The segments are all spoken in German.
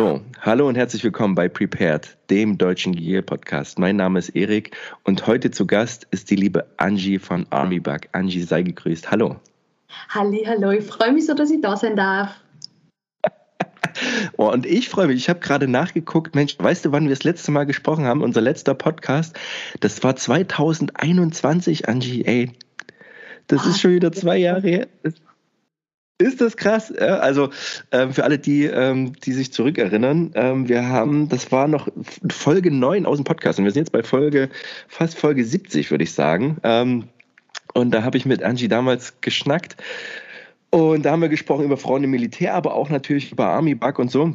So, hallo und herzlich willkommen bei Prepared, dem deutschen Gier-Podcast. Mein Name ist Erik und heute zu Gast ist die liebe Angie von Armybug. Angie, sei gegrüßt. Hallo. Halli, hallo, ich freue mich so, dass ich da sein darf. Oh, und ich freue mich. Ich habe gerade nachgeguckt. Mensch, weißt du, wann wir das letzte Mal gesprochen haben? Unser letzter Podcast. Das war 2021, Angie. Ey, das oh, ist schon wieder zwei Jahre her. Ist das krass? Also ähm, für alle, die, ähm, die sich zurückerinnern, ähm, wir haben, das war noch Folge 9 aus dem Podcast und wir sind jetzt bei Folge, fast Folge 70, würde ich sagen. Ähm, und da habe ich mit Angie damals geschnackt und da haben wir gesprochen über Frauen im Militär, aber auch natürlich über Army Bug und so.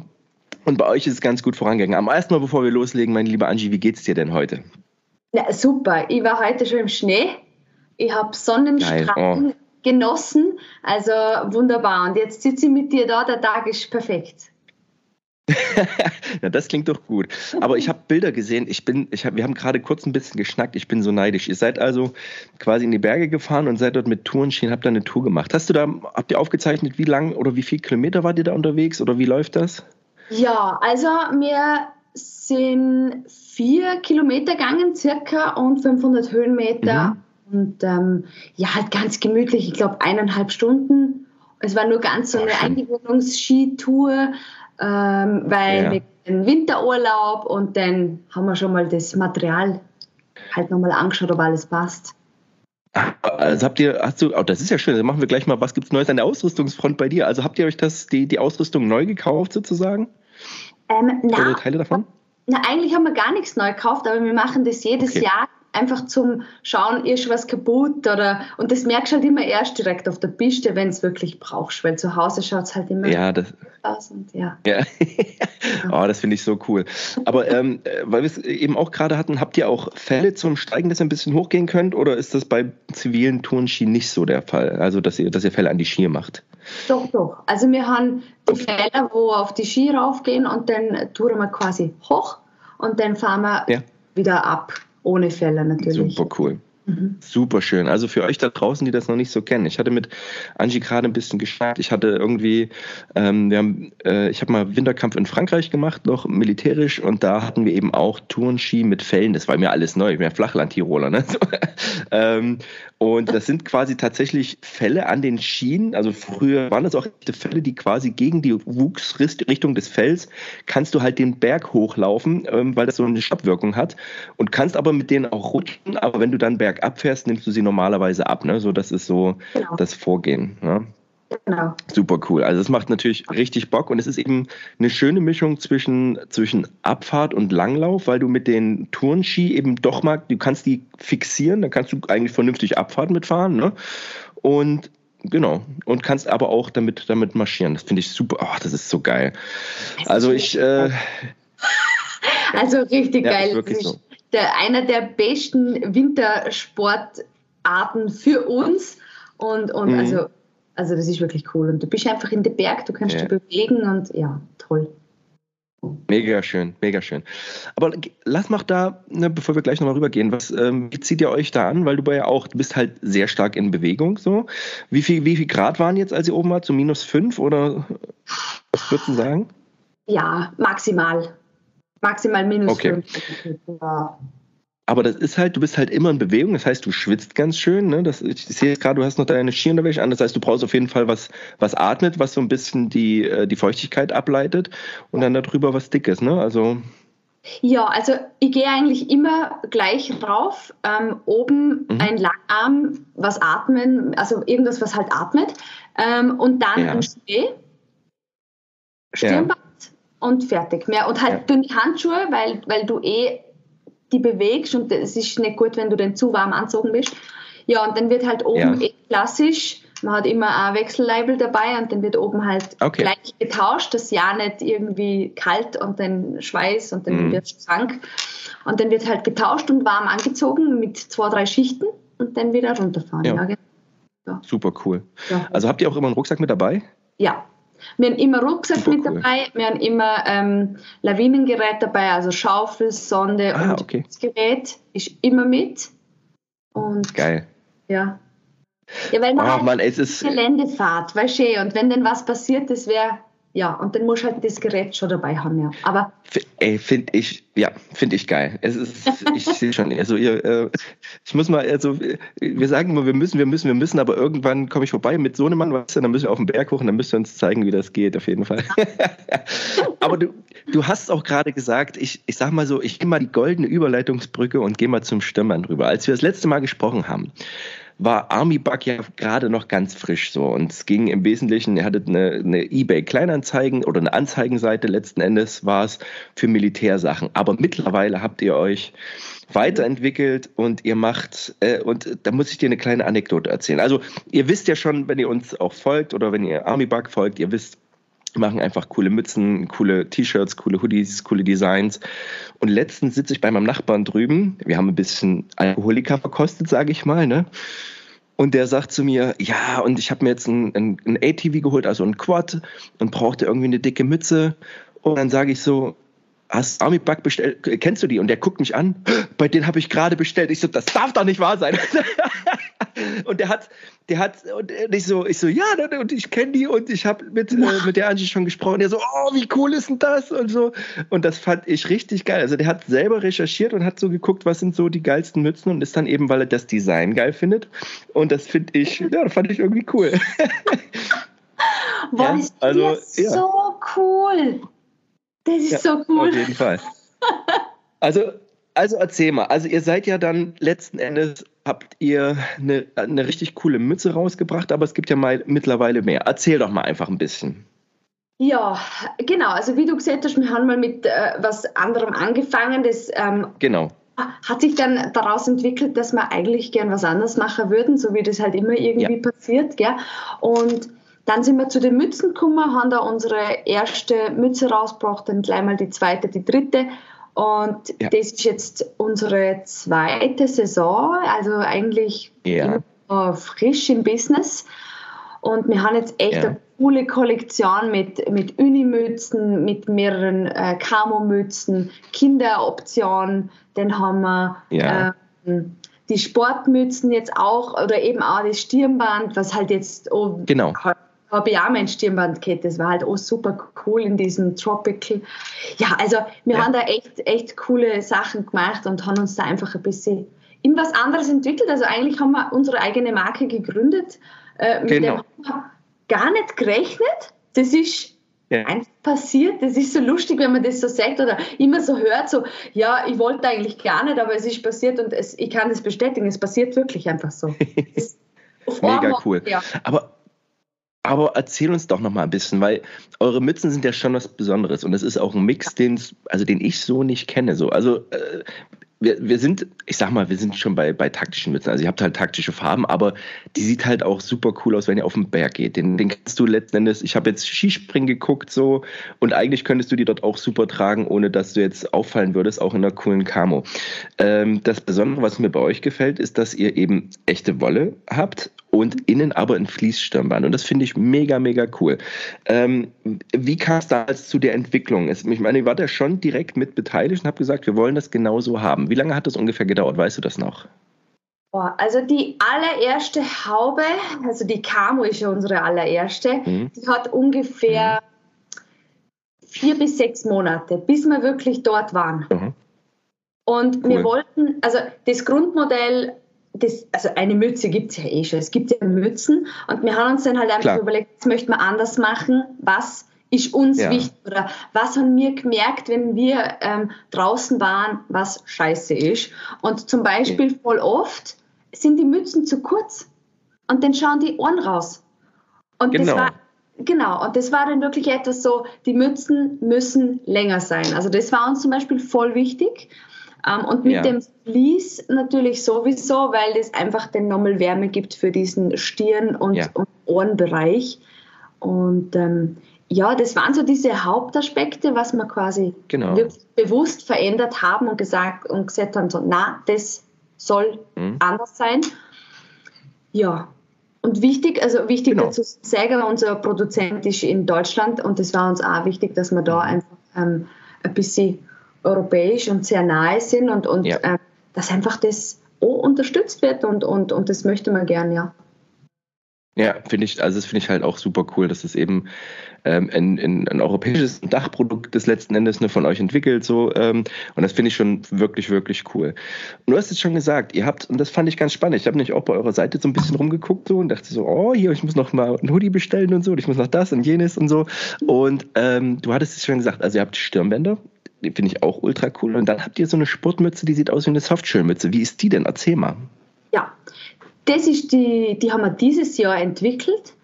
Und bei euch ist es ganz gut vorangegangen. Am ersten Mal, bevor wir loslegen, meine liebe Angie, wie geht's dir denn heute? Ja, super. Ich war heute schon im Schnee. Ich habe Sonnenstrahlen. Genossen. Also wunderbar. Und jetzt sitze ich mit dir da. Der Tag ist perfekt. ja, das klingt doch gut. Aber ich habe Bilder gesehen. Ich bin, ich hab, wir haben gerade kurz ein bisschen geschnackt. Ich bin so neidisch. Ihr seid also quasi in die Berge gefahren und seid dort mit Tourenschienen, habt da eine Tour gemacht. Hast du da, habt ihr aufgezeichnet, wie lang oder wie viele Kilometer wart ihr da unterwegs oder wie läuft das? Ja, also wir sind vier Kilometer gegangen circa und 500 Höhenmeter. Mhm. Und ähm, ja, halt ganz gemütlich. Ich glaube eineinhalb Stunden. Es war nur ganz so eine Eingewöhnungsskitour ähm, weil ja. wir den Winterurlaub und dann haben wir schon mal das Material halt nochmal angeschaut, ob alles passt. Also habt ihr, hast du, oh, das ist ja schön, dann machen wir gleich mal, was gibt es Neues an der Ausrüstungsfront bei dir? Also habt ihr euch das, die, die Ausrüstung neu gekauft sozusagen? Ähm, na, Oder Teile davon? Na, eigentlich haben wir gar nichts neu gekauft, aber wir machen das jedes okay. Jahr einfach zum Schauen, ist was kaputt oder und das merkst du halt immer erst direkt auf der Piste, wenn es wirklich brauchst, weil zu Hause schaut es halt immer ja, das, aus und ja. ja. oh, das finde ich so cool. Aber ähm, äh, weil wir es eben auch gerade hatten, habt ihr auch Fälle zum Steigen, dass ihr ein bisschen hochgehen könnt oder ist das bei zivilen Tourenski nicht so der Fall? Also dass ihr, dass ihr Fälle an die Ski macht? Doch, doch. Also wir haben die. Fälle, wo auf die Ski raufgehen und dann touren wir quasi hoch und dann fahren wir ja. wieder ab ohne Fälle natürlich. Super cool. Mhm. Super schön. Also für euch da draußen, die das noch nicht so kennen. Ich hatte mit Angie gerade ein bisschen geschnackt. Ich hatte irgendwie, ähm, wir haben, äh, ich habe mal Winterkampf in Frankreich gemacht, noch militärisch, und da hatten wir eben auch Tourenski mit Fällen. Das war mir alles neu. Ich bin ja Flachland-Tiroler. Ne? ähm, und das sind quasi tatsächlich Fälle an den Schienen. Also früher waren das auch Fälle, die quasi gegen die Wuchsrichtung des Fells kannst du halt den Berg hochlaufen, ähm, weil das so eine Stoppwirkung hat. Und kannst aber mit denen auch rutschen. Aber wenn du dann bergab fährst, nimmst du sie normalerweise ab. Ne? So, das ist so genau. das Vorgehen. Ne? Genau. Super cool. Also es macht natürlich richtig Bock und es ist eben eine schöne Mischung zwischen, zwischen Abfahrt und Langlauf, weil du mit den Tourenski eben doch mal, du kannst die fixieren, dann kannst du eigentlich vernünftig Abfahrt mitfahren. Ne? Und genau. Und kannst aber auch damit, damit marschieren. Das finde ich super. Oh, das ist so geil. Also ich. Äh, also richtig ja, geil. Ist so. Der, einer der besten Wintersportarten für uns. Und, und mhm. also also das ist wirklich cool. Und du bist einfach in den Berg, du kannst ja. dich bewegen und ja, toll. Mega schön, mega schön. Aber lass mal da, ne, bevor wir gleich nochmal rübergehen, was ähm, wie zieht ihr euch da an? Weil du ja auch, du bist halt sehr stark in Bewegung. So. Wie viel, wie viel Grad waren jetzt, als ihr oben wart? So minus fünf oder was würdest du sagen? Ja, maximal. Maximal minus okay. fünf. Ja. Aber das ist halt, du bist halt immer in Bewegung, das heißt, du schwitzt ganz schön. Ne? Das, ich sehe jetzt gerade, du hast noch deine Skierunterwäsche an, das heißt, du brauchst auf jeden Fall was, was atmet, was so ein bisschen die, äh, die Feuchtigkeit ableitet und dann darüber was Dickes. Ne? Also ja, also ich gehe eigentlich immer gleich rauf. Ähm, oben mhm. ein Langarm, was atmen, also irgendwas, was halt atmet. Ähm, und dann ja. ein Schnee, Stirnband. Und fertig. Mehr, und halt dünne Handschuhe, weil, weil du eh die bewegst und es ist nicht gut, wenn du dann zu warm anzogen bist. Ja, und dann wird halt oben eh klassisch, man hat immer ein Wechselleibel dabei und dann wird oben halt okay. gleich getauscht, dass ja nicht irgendwie kalt und dann Schweiß und dann mm. wird es krank. Und dann wird halt getauscht und warm angezogen mit zwei, drei Schichten und dann wieder runterfahren. Ja. Ja, genau. ja. Super cool. Also habt ihr auch immer einen Rucksack mit dabei? Ja, wir haben immer Rucksack Super mit cool. dabei, wir haben immer ähm, Lawinengerät dabei, also Schaufel, Sonde ah, und okay. das Gerät ist immer mit. Und Geil. Ja. Ja, weil man oh, halt Mann, es ist Geländefahrt, weißt du, und wenn denn was passiert, das wäre ja, und dann musst du halt das Gerät schon dabei haben, ja. Aber Ey, finde ich, ja, finde ich geil. Es ist, ich sehe schon, also ihr, äh, ich muss mal, also wir sagen immer, wir müssen, wir müssen, wir müssen, aber irgendwann komme ich vorbei mit so einem Mann, weißt du, dann müssen wir auf den Berg hoch und dann müsst ihr uns zeigen, wie das geht, auf jeden Fall. aber du, du hast auch gerade gesagt, ich, ich sag mal so, ich gehe mal die goldene Überleitungsbrücke und gehe mal zum Stürmern rüber. Als wir das letzte Mal gesprochen haben, war Army Bug ja gerade noch ganz frisch so. Und es ging im Wesentlichen, er hatte eine, eine eBay-Kleinanzeigen oder eine Anzeigenseite letzten Endes war es für Militärsachen. Aber mittlerweile habt ihr euch weiterentwickelt und ihr macht, äh, und da muss ich dir eine kleine Anekdote erzählen. Also ihr wisst ja schon, wenn ihr uns auch folgt oder wenn ihr Army Bug folgt, ihr wisst, machen einfach coole Mützen, coole T-Shirts, coole Hoodies, coole Designs. Und letztens sitze ich bei meinem Nachbarn drüben. Wir haben ein bisschen Alkoholiker verkostet, sage ich mal, ne? Und der sagt zu mir, ja, und ich habe mir jetzt ein, ein, ein ATV geholt, also ein Quad, und brauchte irgendwie eine dicke Mütze. Und dann sage ich so, hast Army Bug bestellt, kennst du die? Und der guckt mich an, bei denen habe ich gerade bestellt. Ich so, das darf doch nicht wahr sein. und der hat, der hat, und ich so, ich so, ja, und ich kenne die und ich habe mit, äh, mit der Angie schon gesprochen. Der so, oh, wie cool ist denn das? Und so. Und das fand ich richtig geil. Also der hat selber recherchiert und hat so geguckt, was sind so die geilsten Mützen und ist dann eben, weil er das Design geil findet. Und das finde ich, ja, das fand ich irgendwie cool. Boah, ja, also, ja. so cool. Das ist ja, so cool. Auf jeden Fall. Also, also erzähl mal. Also ihr seid ja dann letzten Endes habt ihr eine, eine richtig coole Mütze rausgebracht, aber es gibt ja mal mittlerweile mehr. Erzähl doch mal einfach ein bisschen. Ja, genau. Also wie du gesagt hast, wir haben mal mit äh, was anderem angefangen. Das ähm, genau. hat sich dann daraus entwickelt, dass wir eigentlich gern was anderes machen würden, so wie das halt immer irgendwie ja. passiert. Gell? Und dann sind wir zu den Mützen gekommen, haben da unsere erste Mütze rausgebracht, dann gleich mal die zweite, die dritte. Und ja. das ist jetzt unsere zweite Saison, also eigentlich ja. frisch im Business. Und wir haben jetzt echt ja. eine coole Kollektion mit, mit Unimützen, mit mehreren äh, Camo-Mützen, Kinderoptionen. Dann haben wir ja. äh, die Sportmützen jetzt auch oder eben auch das Stirnband, was halt jetzt oh, genau habe ich auch mein Stirnband gehabt. Das war halt auch super cool in diesem Tropical. Ja, also wir ja. haben da echt, echt coole Sachen gemacht und haben uns da einfach ein bisschen in was anderes entwickelt. Also eigentlich haben wir unsere eigene Marke gegründet. Äh, mit genau. dem haben wir gar nicht gerechnet. Das ist ja. einfach passiert. Das ist so lustig, wenn man das so sagt oder immer so hört, so, ja, ich wollte eigentlich gar nicht, aber es ist passiert und es, ich kann das bestätigen, es passiert wirklich einfach so. Mega cool. Ja. Aber aber erzähl uns doch noch mal ein bisschen, weil eure Mützen sind ja schon was Besonderes und es ist auch ein Mix, den, also den ich so nicht kenne. So. Also äh, wir, wir sind, ich sag mal, wir sind schon bei, bei taktischen Mützen. Also ihr habt halt taktische Farben, aber die sieht halt auch super cool aus, wenn ihr auf den Berg geht. Den, den kannst du letzten Endes, ich habe jetzt Skispringen geguckt so und eigentlich könntest du die dort auch super tragen, ohne dass du jetzt auffallen würdest, auch in einer coolen Camo. Ähm, das Besondere, was mir bei euch gefällt, ist, dass ihr eben echte Wolle habt und innen aber ein Fließstirnband. Und das finde ich mega, mega cool. Ähm, wie kam es damals zu der Entwicklung? Ich meine, ich war da schon direkt mit beteiligt und habe gesagt, wir wollen das genauso haben. Wie lange hat das ungefähr gedauert? Weißt du das noch? Also die allererste Haube, also die Camo ist ja unsere allererste, mhm. die hat ungefähr mhm. vier bis sechs Monate, bis wir wirklich dort waren. Mhm. Und cool. wir wollten, also das Grundmodell das, also eine Mütze gibt es ja eh schon. Es gibt ja Mützen und wir haben uns dann halt einfach Klar. überlegt, das möchten wir anders machen. Was ist uns ja. wichtig oder was haben wir gemerkt, wenn wir ähm, draußen waren, was scheiße ist. Und zum Beispiel ja. voll oft sind die Mützen zu kurz und dann schauen die Ohren raus. Und genau. das war Genau, und das war dann wirklich etwas so, die Mützen müssen länger sein. Also das war uns zum Beispiel voll wichtig. Ähm, und mit ja. dem Vlies natürlich sowieso, weil das einfach den nochmal Wärme gibt für diesen Stirn- und, ja. und Ohrenbereich. Und ähm, ja, das waren so diese Hauptaspekte, was wir quasi genau. bewusst verändert haben und gesagt und gesagt haben, so, na, das soll mhm. anders sein. Ja, und wichtig, also wichtig genau. dazu zu sagen, unser Produzent ist in Deutschland und es war uns auch wichtig, dass wir da mhm. einfach ähm, ein bisschen europäisch und sehr nahe sind und, und ja. äh, dass einfach das auch unterstützt wird und, und, und das möchte man gern, ja. Ja, finde ich, also das finde ich halt auch super cool, dass es eben ähm, ein, ein, ein, europäisches Dachprodukt des letzten Endes ne, von euch entwickelt. So, ähm, und das finde ich schon wirklich, wirklich cool. Und du hast es schon gesagt, ihr habt, und das fand ich ganz spannend, ich habe nämlich auch bei eurer Seite so ein bisschen rumgeguckt so und dachte so, oh, hier, ich muss noch mal ein Hoodie bestellen und so, und ich muss noch das und jenes und so. Und ähm, du hattest es schon gesagt, also ihr habt Stirnbänder, finde ich auch ultra cool. Und dann habt ihr so eine Sportmütze, die sieht aus wie eine Softshellmütze. Wie ist die denn? Erzähl mal. Ja, das ist die, die haben wir dieses Jahr entwickelt,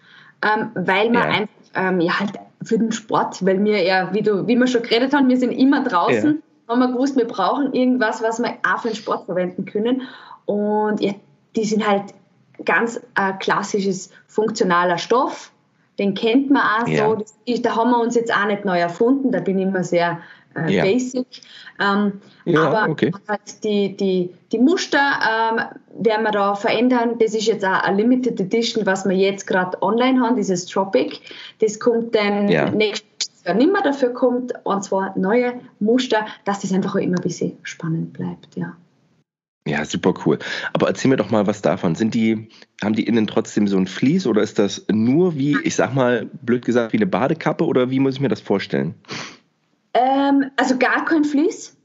ähm, weil wir ja. einfach ähm, ja, halt für den Sport, weil wir ja, wie, du, wie wir schon geredet haben, wir sind immer draußen, ja. haben wir gewusst, wir brauchen irgendwas, was wir auch für den Sport verwenden können. Und ja, die sind halt ganz äh, klassisches funktionaler Stoff. Den kennt man auch ja. so. Ist, da haben wir uns jetzt auch nicht neu erfunden. Da bin ich immer sehr äh, ja. basic. Ähm, ja, aber okay. halt die, die, die Muster ähm, werden wir da verändern. Das ist jetzt auch eine Limited Edition, was wir jetzt gerade online haben, dieses Tropic. Das kommt dann ja. nächstes Jahr nicht mehr. Dafür kommt und zwar neue Muster, dass das einfach auch immer ein bisschen spannend bleibt. Ja. Ja, super cool. Aber erzähl mir doch mal was davon. Sind die, haben die innen trotzdem so ein Vlies oder ist das nur wie, ich sag mal, blöd gesagt, wie eine Badekappe oder wie muss ich mir das vorstellen? Ähm, also gar kein Vlies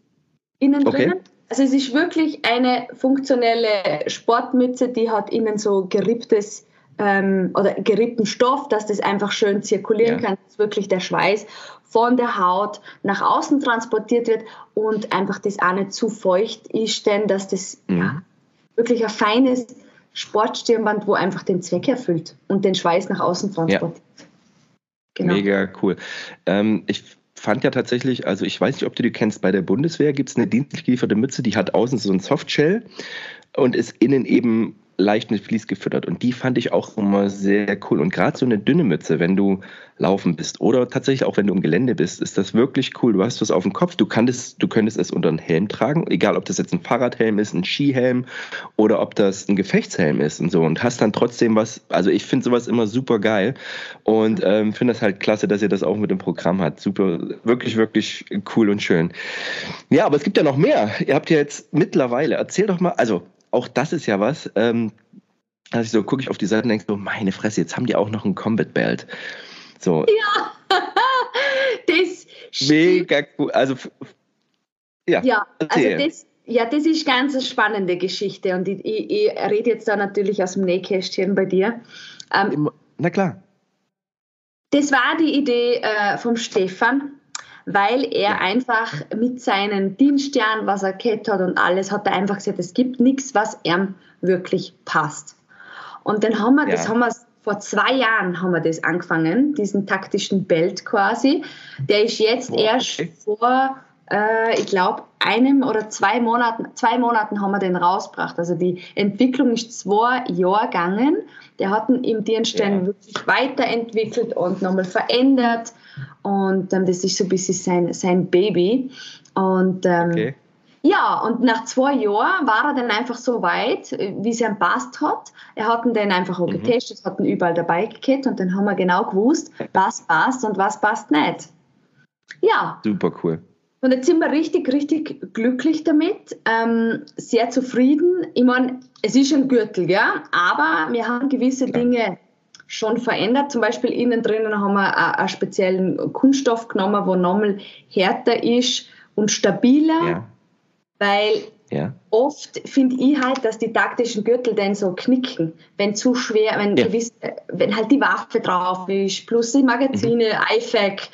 innen okay. drinnen. Also es ist wirklich eine funktionelle Sportmütze, die hat innen so geripptes ähm, oder gerippten Stoff, dass das einfach schön zirkulieren ja. kann, dass wirklich der Schweiß von der Haut nach außen transportiert wird und einfach das auch nicht zu feucht ist, denn dass das mhm. ja, wirklich ein feines Sportstirnband, wo einfach den Zweck erfüllt und den Schweiß nach außen transportiert. Ja. Genau. Mega cool. Ähm, ich fand ja tatsächlich, also ich weiß nicht, ob du die kennst, bei der Bundeswehr gibt es eine dienstlich gelieferte Mütze, die hat außen so ein Softshell und ist innen eben leicht mit Vlies gefüttert. Und die fand ich auch immer sehr cool. Und gerade so eine dünne Mütze, wenn du laufen bist oder tatsächlich auch wenn du im Gelände bist, ist das wirklich cool. Du hast was auf dem Kopf, du, kannst, du könntest es unter einen Helm tragen, egal ob das jetzt ein Fahrradhelm ist, ein Skihelm oder ob das ein Gefechtshelm ist und so. Und hast dann trotzdem was, also ich finde sowas immer super geil und ähm, finde das halt klasse, dass ihr das auch mit dem Programm habt. Super, wirklich, wirklich cool und schön. Ja, aber es gibt ja noch mehr. Ihr habt ja jetzt mittlerweile, erzähl doch mal, also auch das ist ja was. Ähm, also ich so gucke ich auf die Seite und denke so, meine Fresse, jetzt haben die auch noch ein Combat Belt. So. Ja, das Mega cool. Also, ja, ja also das, ja, das ist ganz eine spannende Geschichte und ich, ich, ich rede jetzt da natürlich aus dem Nähkästchen bei dir. Ähm, Na klar. Das war die Idee äh, vom Stefan, weil er einfach mit seinen Dienstjahren, was er gehabt hat und alles, hat er einfach gesagt, es gibt nichts, was ihm wirklich passt. Und dann haben wir, ja. das haben wir vor zwei Jahren haben wir das angefangen, diesen taktischen Belt quasi. Der ist jetzt Boah, erst vor, äh, ich glaube, einem oder zwei Monaten, zwei Monaten haben wir den rausgebracht. Also die Entwicklung ist zwei Jahre gegangen. Der hat ihn im Dienst ja. wirklich weiterentwickelt und nochmal verändert. Und ähm, das ist so ein bisschen sein, sein Baby. Und ähm, okay. ja, und nach zwei Jahren war er dann einfach so weit, wie es ihm passt hat. Er hat ihn dann einfach auch mhm. getestet, hat ihn überall dabei gekriegt und dann haben wir genau gewusst, was passt und was passt nicht. Ja. Super cool. Und jetzt sind wir richtig, richtig glücklich damit, ähm, sehr zufrieden. Ich meine, es ist ein Gürtel, ja, aber wir haben gewisse. Dinge schon verändert. Zum Beispiel innen drinnen haben wir einen speziellen Kunststoff genommen, wo nochmal härter ist und stabiler, ja. weil ja. oft finde ich halt, dass die taktischen Gürtel dann so knicken, wenn zu schwer, wenn, ja. gewiss, wenn halt die Waffe drauf ist, plus die Magazine, mhm. IFAC,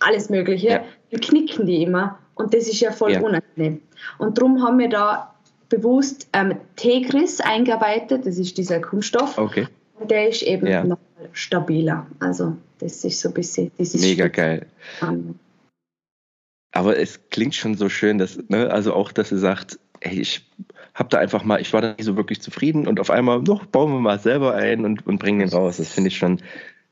alles Mögliche, ja. Knicken die immer und das ist ja voll unangenehm. Und darum haben wir da bewusst ähm, Tegris eingearbeitet, das ist dieser Kunststoff. Okay der ist eben ja. noch stabiler. Also das ist so ein bisschen dieses Mega geil. Aber es klingt schon so schön, dass, ne, also auch, dass sie sagt, ey, ich habe da einfach mal, ich war da nicht so wirklich zufrieden und auf einmal, noch bauen wir mal selber ein und, und bringen den raus. Das finde ich schon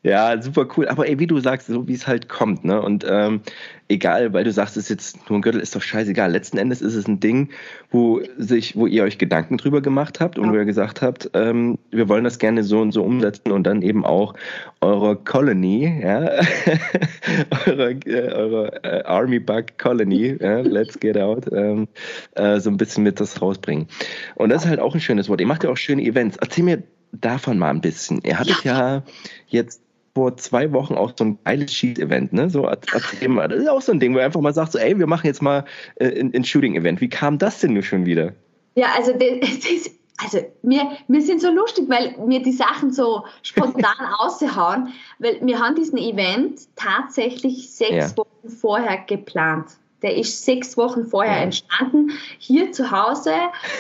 ja, super cool. Aber ey, wie du sagst, so wie es halt kommt, ne? Und ähm, egal, weil du sagst, es ist jetzt nur ein Gürtel, ist doch scheißegal. Letzten Endes ist es ein Ding, wo sich, wo ihr euch Gedanken drüber gemacht habt und ja. wo ihr gesagt habt, ähm, wir wollen das gerne so und so umsetzen und dann eben auch eure Colony, ja, eure, äh, eure äh, Army Bug Colony, ja, let's get out, ähm, äh, so ein bisschen mit das rausbringen. Und das ist halt auch ein schönes Wort. Ihr macht ja auch schöne Events. Erzähl mir davon mal ein bisschen. Ihr hattet ja, ja jetzt vor zwei Wochen auch so ein geiles Sheet-Event, ne? So, das ist auch so ein Ding, wo er einfach mal sagt, so, ey, wir machen jetzt mal äh, ein, ein Shooting-Event. Wie kam das denn nur schon wieder? Ja, also das, das, also wir, wir sind so lustig, weil wir die Sachen so spontan aushauen, weil wir haben diesen Event tatsächlich sechs ja. Wochen vorher geplant. Der ist sechs Wochen vorher ja. entstanden, hier zu Hause.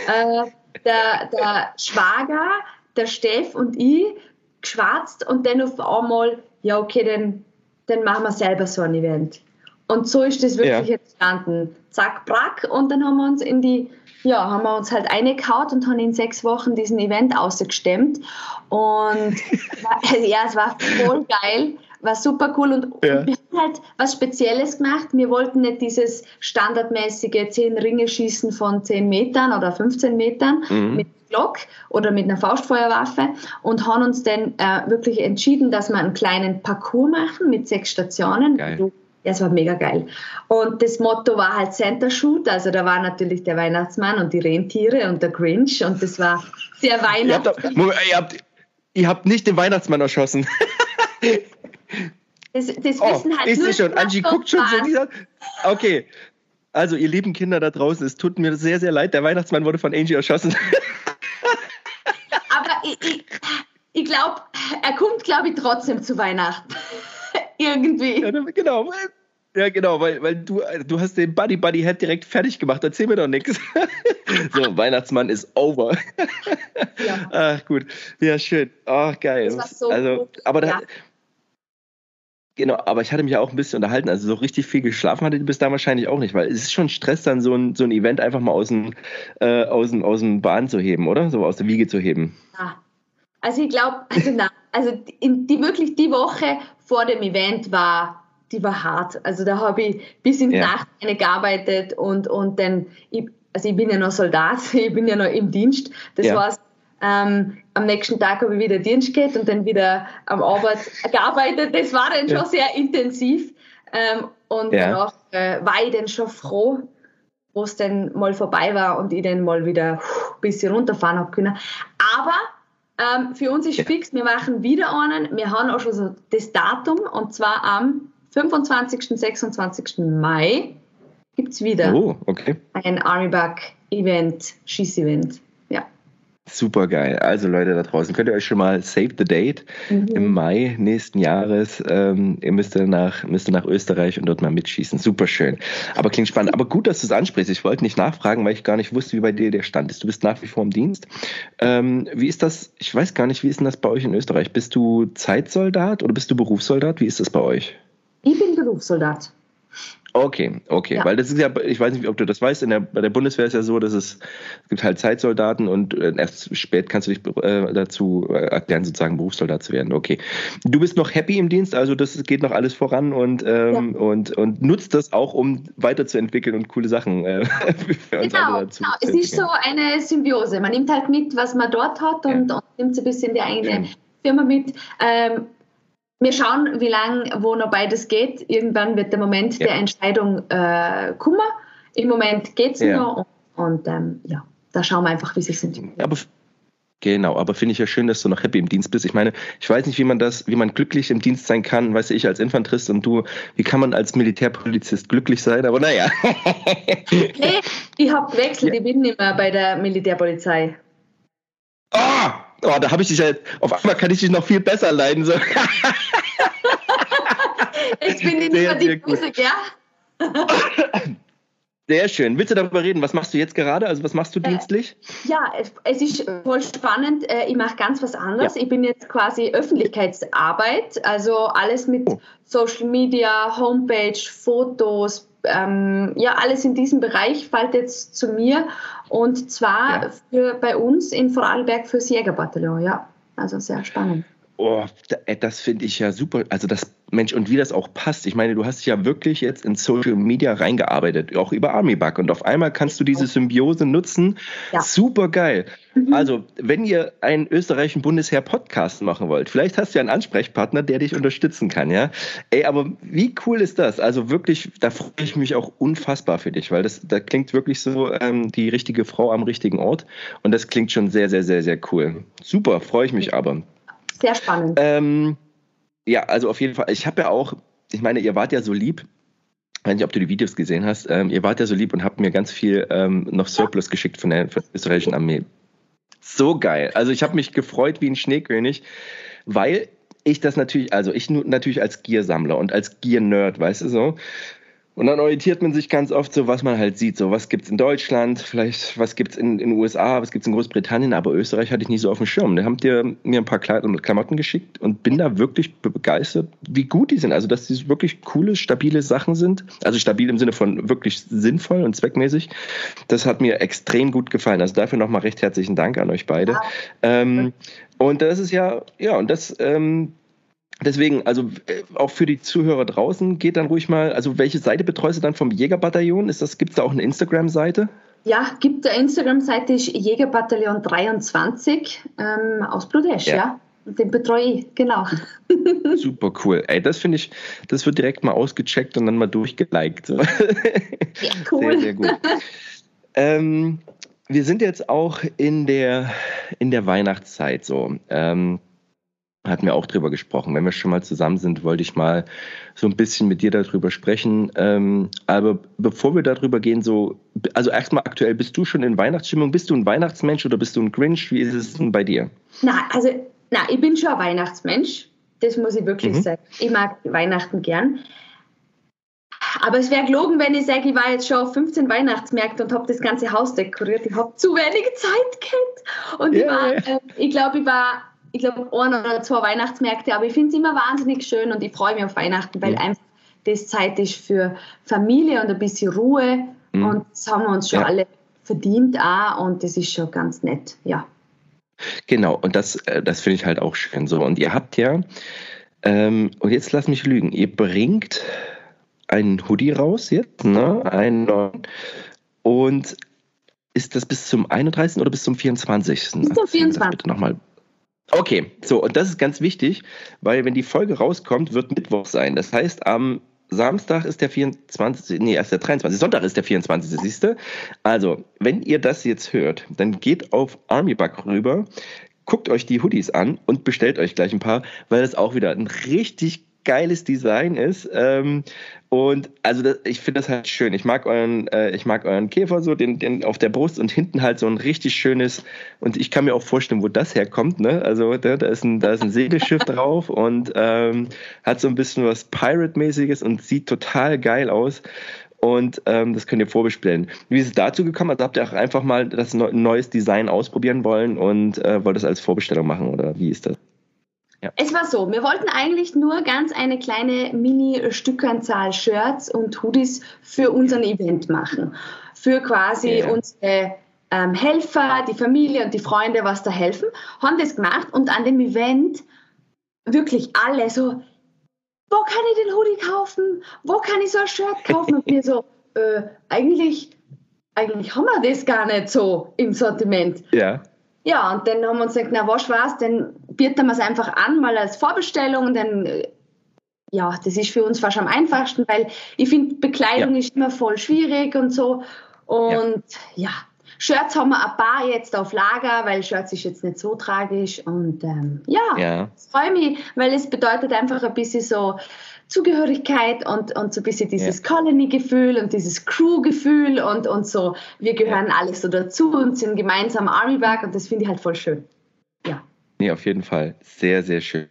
Äh, der, der Schwager, der Steff und ich geschwatzt und dann auf einmal, ja okay, dann, dann machen wir selber so ein Event. Und so ist das wirklich ja. entstanden. Zack, brack. Und dann haben wir uns in die, ja, haben wir uns halt eingehaut und haben in sechs Wochen diesen Event ausgestemmt. Und ja, es war voll geil, war super cool. Und, ja. und, wir haben halt was Spezielles gemacht. Wir wollten nicht dieses standardmäßige 10 Ringe schießen von 10 Metern oder 15 Metern mhm. mit Glock oder mit einer Faustfeuerwaffe und haben uns dann äh, wirklich entschieden, dass wir einen kleinen Parcours machen mit sechs Stationen. Geil. Ja, es war mega geil. Und das Motto war halt Center Shoot, also da war natürlich der Weihnachtsmann und die Rentiere und der Grinch und das war sehr weihnachtlich. Ihr, ihr, habt, ihr habt nicht den Weihnachtsmann erschossen. Das, das oh, wissen halt ist nur schon. Angie guckt schon so wieder. Okay. Also, ihr lieben Kinder da draußen, es tut mir sehr, sehr leid. Der Weihnachtsmann wurde von Angie erschossen. Aber ich, ich, ich glaube, er kommt, glaube ich, trotzdem zu Weihnachten. Irgendwie. Ja, genau. Ja, genau, weil, weil du, du hast den Buddy Buddy Head direkt fertig gemacht. Erzähl mir doch nichts. So, Weihnachtsmann ist over. Ja. Ach, gut. Ja, schön. Ach, geil. Das war so also, gut. aber da, ja. Genau, aber ich hatte mich auch ein bisschen unterhalten. Also so richtig viel geschlafen hatte du bis da wahrscheinlich auch nicht, weil es ist schon Stress, dann so ein, so ein Event einfach mal aus dem, äh, aus, dem, aus dem Bahn zu heben, oder? So aus der Wiege zu heben. Ja. Also ich glaube, also, na, also die, die wirklich die Woche vor dem Event war, die war hart. Also da habe ich bis in die ja. Nacht gearbeitet und, und dann, ich, also ich bin ja noch Soldat, ich bin ja noch im Dienst. Das ja. war ähm, am nächsten Tag habe ich wieder Dienst gehabt und dann wieder am Arbeit gearbeitet. Das war dann schon sehr intensiv. Ähm, und ja. danach äh, war ich dann schon froh, wo es dann mal vorbei war und ich dann mal wieder ein bisschen runterfahren habe können. Aber ähm, für uns ist ja. fix, wir machen wieder einen. Wir haben auch schon so das Datum und zwar am 25. 26. Mai gibt es wieder oh, okay. ein Army Bug Event, Schießevent. Super geil. Also Leute da draußen, könnt ihr euch schon mal save the date mhm. im Mai nächsten Jahres. Ähm, ihr müsst nach, müsst nach Österreich und dort mal mitschießen. Super schön. Aber klingt spannend. Aber gut, dass du es ansprichst. Ich wollte nicht nachfragen, weil ich gar nicht wusste, wie bei dir der Stand ist. Du bist nach wie vor im Dienst. Ähm, wie ist das? Ich weiß gar nicht, wie ist denn das bei euch in Österreich? Bist du Zeitsoldat oder bist du Berufssoldat? Wie ist das bei euch? Ich bin Berufssoldat. Okay, okay, ja. weil das ist ja, ich weiß nicht, ob du das weißt, in der, bei der Bundeswehr ist ja so, dass es, es gibt halt Zeitsoldaten und äh, erst spät kannst du dich äh, dazu äh, erklären, sozusagen Berufssoldat zu werden. Okay. Du bist noch happy im Dienst, also das geht noch alles voran und, ähm, ja. und, und nutzt das auch, um weiterzuentwickeln und coole Sachen äh, für uns genau, alle dazu genau. Es ist so eine Symbiose. Man nimmt halt mit, was man dort hat und, ja. und nimmt so ein bisschen die eigene Firma mit. Ähm, wir schauen, wie lange, wo noch beides geht. Irgendwann wird der Moment ja. der Entscheidung äh, kommen. Im Moment geht es ja. noch und, und ähm, ja, da schauen wir einfach, wie sich entwickelt. Aber Genau, aber finde ich ja schön, dass du noch happy im Dienst bist. Ich meine, ich weiß nicht, wie man das, wie man glücklich im Dienst sein kann, weiß ich als Infanterist und du, wie kann man als Militärpolizist glücklich sein, aber naja. nee, ich habe gewechselt, ja. ich bin nicht mehr bei der Militärpolizei. Ah! Oh, da habe ich dich ja, auf einmal kann ich dich noch viel besser leiden. So. ich bin nicht mehr die Musik, ja? Sehr schön. Willst du darüber reden? Was machst du jetzt gerade? Also was machst du äh, dienstlich? Ja, es ist voll spannend. Äh, ich mache ganz was anderes. Ja. Ich bin jetzt quasi Öffentlichkeitsarbeit, also alles mit oh. Social Media, Homepage, Fotos, ähm, ja, alles in diesem Bereich fällt jetzt zu mir und zwar ja. für, bei uns in Vorarlberg fürs Jägerbataillon, ja. Also sehr spannend. Oh, das finde ich ja super. Also das, Mensch, und wie das auch passt. Ich meine, du hast ja wirklich jetzt in Social Media reingearbeitet, auch über Armybug. Und auf einmal kannst du diese Symbiose nutzen. Ja. Super geil. Mhm. Also, wenn ihr einen österreichischen Bundesheer Podcast machen wollt, vielleicht hast du ja einen Ansprechpartner, der dich unterstützen kann, ja. Ey, aber wie cool ist das? Also wirklich, da freue ich mich auch unfassbar für dich, weil das, da klingt wirklich so ähm, die richtige Frau am richtigen Ort. Und das klingt schon sehr, sehr, sehr, sehr cool. Super, freue ich mich aber. Sehr spannend. Ähm, ja, also auf jeden Fall. Ich habe ja auch, ich meine, ihr wart ja so lieb. Ich weiß nicht, ob du die Videos gesehen hast. Ähm, ihr wart ja so lieb und habt mir ganz viel ähm, noch Surplus geschickt von der, von der österreichischen Armee. So geil. Also ich habe mich gefreut wie ein Schneekönig, weil ich das natürlich, also ich natürlich als Gear-Sammler und als Gear-Nerd, weißt du so, und dann orientiert man sich ganz oft so, was man halt sieht. So, was gibt's in Deutschland, vielleicht was gibt's in den USA, was gibt's in Großbritannien, aber Österreich hatte ich nie so auf dem Schirm. Da habt ihr mir ein paar Klamotten geschickt und bin da wirklich begeistert, wie gut die sind. Also, dass die wirklich coole, stabile Sachen sind. Also stabil im Sinne von wirklich sinnvoll und zweckmäßig. Das hat mir extrem gut gefallen. Also dafür nochmal recht herzlichen Dank an euch beide. Ja. Ähm, und das ist ja, ja, und das, ähm, Deswegen, also äh, auch für die Zuhörer draußen, geht dann ruhig mal, also welche Seite betreust du dann vom Jägerbataillon? Ist das, gibt es da auch eine Instagram-Seite? Ja, gibt eine Instagram-Seite, ist Jägerbataillon 23 ähm, aus Bludesch, ja. ja. Den betreue ich, genau. Super cool. Ey, das finde ich, das wird direkt mal ausgecheckt und dann mal durchgeliked. Ja, cool. Sehr, sehr gut. ähm, wir sind jetzt auch in der, in der Weihnachtszeit so. Ähm, hatten wir auch drüber gesprochen. Wenn wir schon mal zusammen sind, wollte ich mal so ein bisschen mit dir darüber sprechen. Ähm, aber bevor wir darüber gehen, so, also erstmal aktuell, bist du schon in Weihnachtsstimmung? Bist du ein Weihnachtsmensch oder bist du ein Grinch? Wie ist es denn bei dir? Na, also, na, ich bin schon ein Weihnachtsmensch. Das muss ich wirklich mhm. sagen. Ich mag Weihnachten gern. Aber es wäre gelogen, wenn ich sage, ich war jetzt schon auf 15 Weihnachtsmärkte und habe das ganze Haus dekoriert. Ich habe zu wenig Zeit gehabt. Und yeah. ich war, äh, ich glaube, ich war ich glaube, ein oder zwei Weihnachtsmärkte, aber ich finde es immer wahnsinnig schön und ich freue mich auf Weihnachten, weil mhm. einfach das Zeit ist für Familie und ein bisschen Ruhe mhm. und das haben wir uns schon ja. alle verdient auch und das ist schon ganz nett, ja. Genau, und das, äh, das finde ich halt auch schön so. Und ihr habt ja, ähm, und jetzt lass mich lügen, ihr bringt einen Hoodie raus jetzt, ne? Einen neuen. Und ist das bis zum 31. oder bis zum 24.? Bis zum 24. Bitte nochmal Okay, so, und das ist ganz wichtig, weil wenn die Folge rauskommt, wird Mittwoch sein. Das heißt, am Samstag ist der 24. Nee, erst der 23. Sonntag ist der 24. Siehst? Also, wenn ihr das jetzt hört, dann geht auf Armybug rüber, guckt euch die Hoodies an und bestellt euch gleich ein paar, weil das auch wieder ein richtig geiles Design ist. Ähm, und also das, ich finde das halt schön. Ich mag euren, äh, ich mag euren Käfer so, den, den auf der Brust und hinten halt so ein richtig schönes. Und ich kann mir auch vorstellen, wo das herkommt. Ne? Also da, da ist ein, da ist ein Segelschiff drauf und ähm, hat so ein bisschen was Pirate-mäßiges und sieht total geil aus. Und ähm, das könnt ihr vorbestellen. Wie ist es dazu gekommen? Also habt ihr auch einfach mal das neues Design ausprobieren wollen und äh, wollt das als Vorbestellung machen oder wie ist das? Ja. Es war so, wir wollten eigentlich nur ganz eine kleine Mini-Stückanzahl Shirts und Hoodies für unseren Event machen. Für quasi ja. unsere ähm, Helfer, die Familie und die Freunde, was da helfen. Haben das gemacht und an dem Event wirklich alle so, wo kann ich den Hoodie kaufen? Wo kann ich so ein Shirt kaufen? Und wir so, äh, eigentlich, eigentlich haben wir das gar nicht so im Sortiment. Ja. Ja, und dann haben wir uns gesagt, na, was war's, dann bieten wir es einfach an, mal als Vorbestellung dann, äh, ja, das ist für uns fast am einfachsten, weil ich finde, Bekleidung ja. ist immer voll schwierig und so. Und ja. ja. Shirts haben wir ein paar jetzt auf Lager, weil Shirts ist jetzt nicht so tragisch. Und ähm, ja, ja. freue mich, weil es bedeutet einfach ein bisschen so, Zugehörigkeit und, und so ein bisschen dieses ja. Colony-Gefühl und dieses Crew-Gefühl und, und so, wir gehören ja. alle so dazu und sind gemeinsam Army-Bug und das finde ich halt voll schön. Nee, auf jeden Fall. Sehr, sehr schön.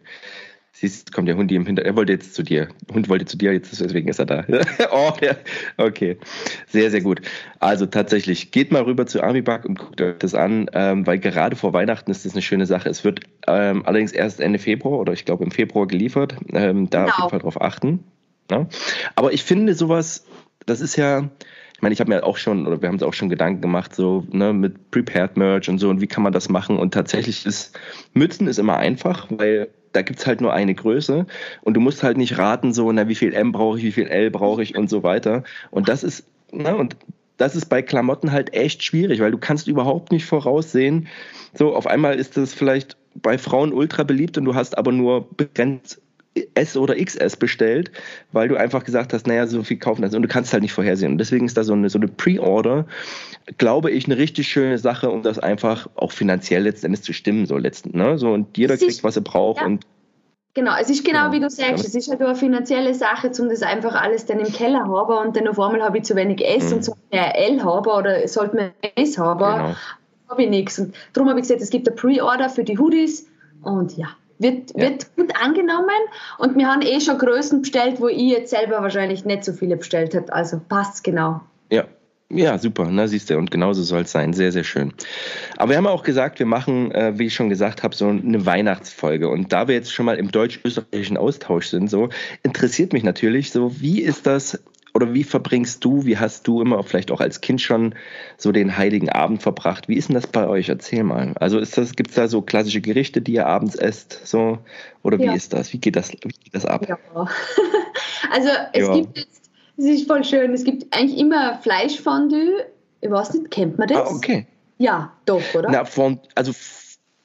Siehst, kommt der Hund im Hintergrund. Er wollte jetzt zu dir. Der Hund wollte zu dir, jetzt deswegen ist er da. oh, ja. Okay. Sehr, sehr gut. Also tatsächlich, geht mal rüber zu Armibug und guckt euch das an, ähm, weil gerade vor Weihnachten ist das eine schöne Sache. Es wird ähm, allerdings erst Ende Februar oder ich glaube im Februar geliefert. Ähm, da genau. auf jeden Fall drauf achten. Ja? Aber ich finde sowas, das ist ja, ich meine, ich habe mir auch schon, oder wir haben uns auch schon Gedanken gemacht, so ne, mit Prepared Merch und so und wie kann man das machen. Und tatsächlich ist Mützen ist immer einfach, weil da gibt's halt nur eine Größe und du musst halt nicht raten, so, na, wie viel M brauche ich, wie viel L brauche ich und so weiter. Und das ist, ne, und das ist bei Klamotten halt echt schwierig, weil du kannst überhaupt nicht voraussehen. So, auf einmal ist das vielleicht bei Frauen ultra beliebt und du hast aber nur begrenzt S oder XS bestellt, weil du einfach gesagt hast, naja, so viel kaufen das und du kannst halt nicht vorhersehen. Und deswegen ist da so eine, so eine Pre-Order, glaube ich, eine richtig schöne Sache, um das einfach auch finanziell letztendlich zu stimmen, so letzten, ne? So und jeder kriegt, was er braucht ja. und Genau, es ist genau, genau. wie du sagst, es ist halt eine finanzielle Sache, um das einfach alles dann im Keller haben und dann auf einmal habe ich zu wenig S mhm. und zu mehr L haben oder sollte man S haben, genau. habe ich nichts. Und darum habe ich gesagt, es gibt eine Pre-Order für die Hoodies und ja, wird, ja. wird gut angenommen und wir haben eh schon Größen bestellt, wo ich jetzt selber wahrscheinlich nicht so viele bestellt hätte, also passt genau. Ja, ja, super, na siehst du, und genauso soll es sein. Sehr, sehr schön. Aber wir haben auch gesagt, wir machen, äh, wie ich schon gesagt habe, so eine Weihnachtsfolge. Und da wir jetzt schon mal im deutsch-österreichischen Austausch sind, so interessiert mich natürlich, so wie ist das oder wie verbringst du, wie hast du immer vielleicht auch als Kind schon so den heiligen Abend verbracht? Wie ist denn das bei euch? Erzähl mal. Also ist das, gibt es da so klassische Gerichte, die ihr abends esst? So, oder wie ja. ist das? Wie geht das, wie geht das ab? Ja. Also es ja. gibt jetzt das ist voll schön. Es gibt eigentlich immer Fleischfondue. Ich weiß nicht, kennt man das? Ah, okay. Ja, doch, oder? Na, Fond, also